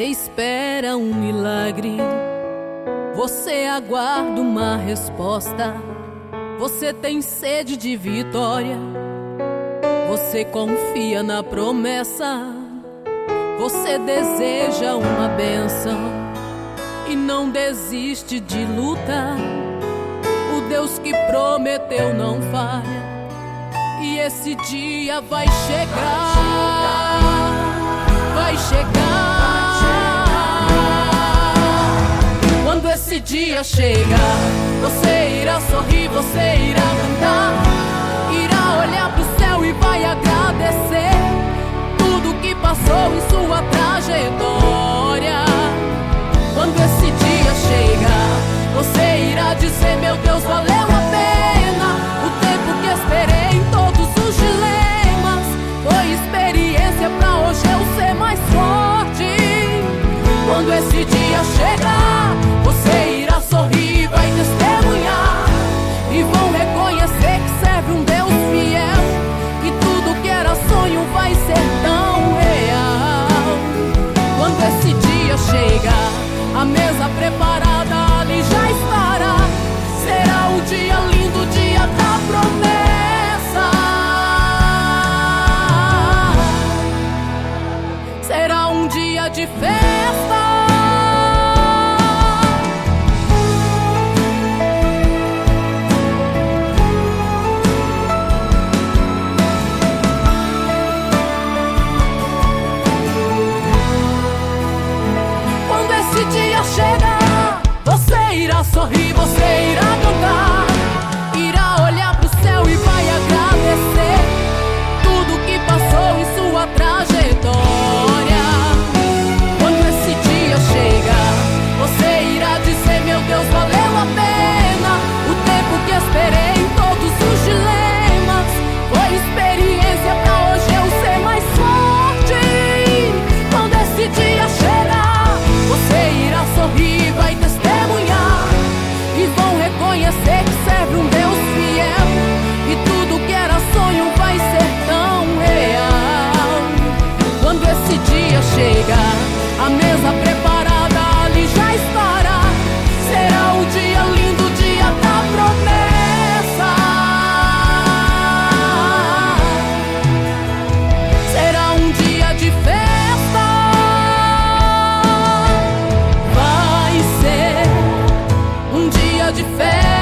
Você espera um milagre, você aguarda uma resposta. Você tem sede de vitória, você confia na promessa. Você deseja uma benção e não desiste de lutar. O Deus que prometeu não falha, e esse dia vai chegar. Vai chegar. esse dia chegar, você irá sorrir, você irá cantar, irá olhar pro céu e vai agradecer tudo que passou em sua trajetória. Chegar, você irá sorrir, você irá fail.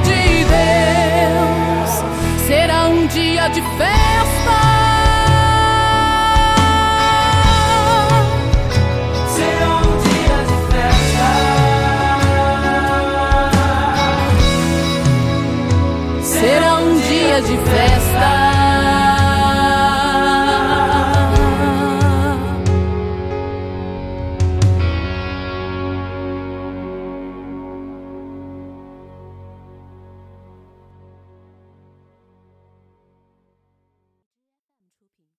de Deus será um dia de festa. Será um dia de festa. Será um dia de festa. Será um dia de festa.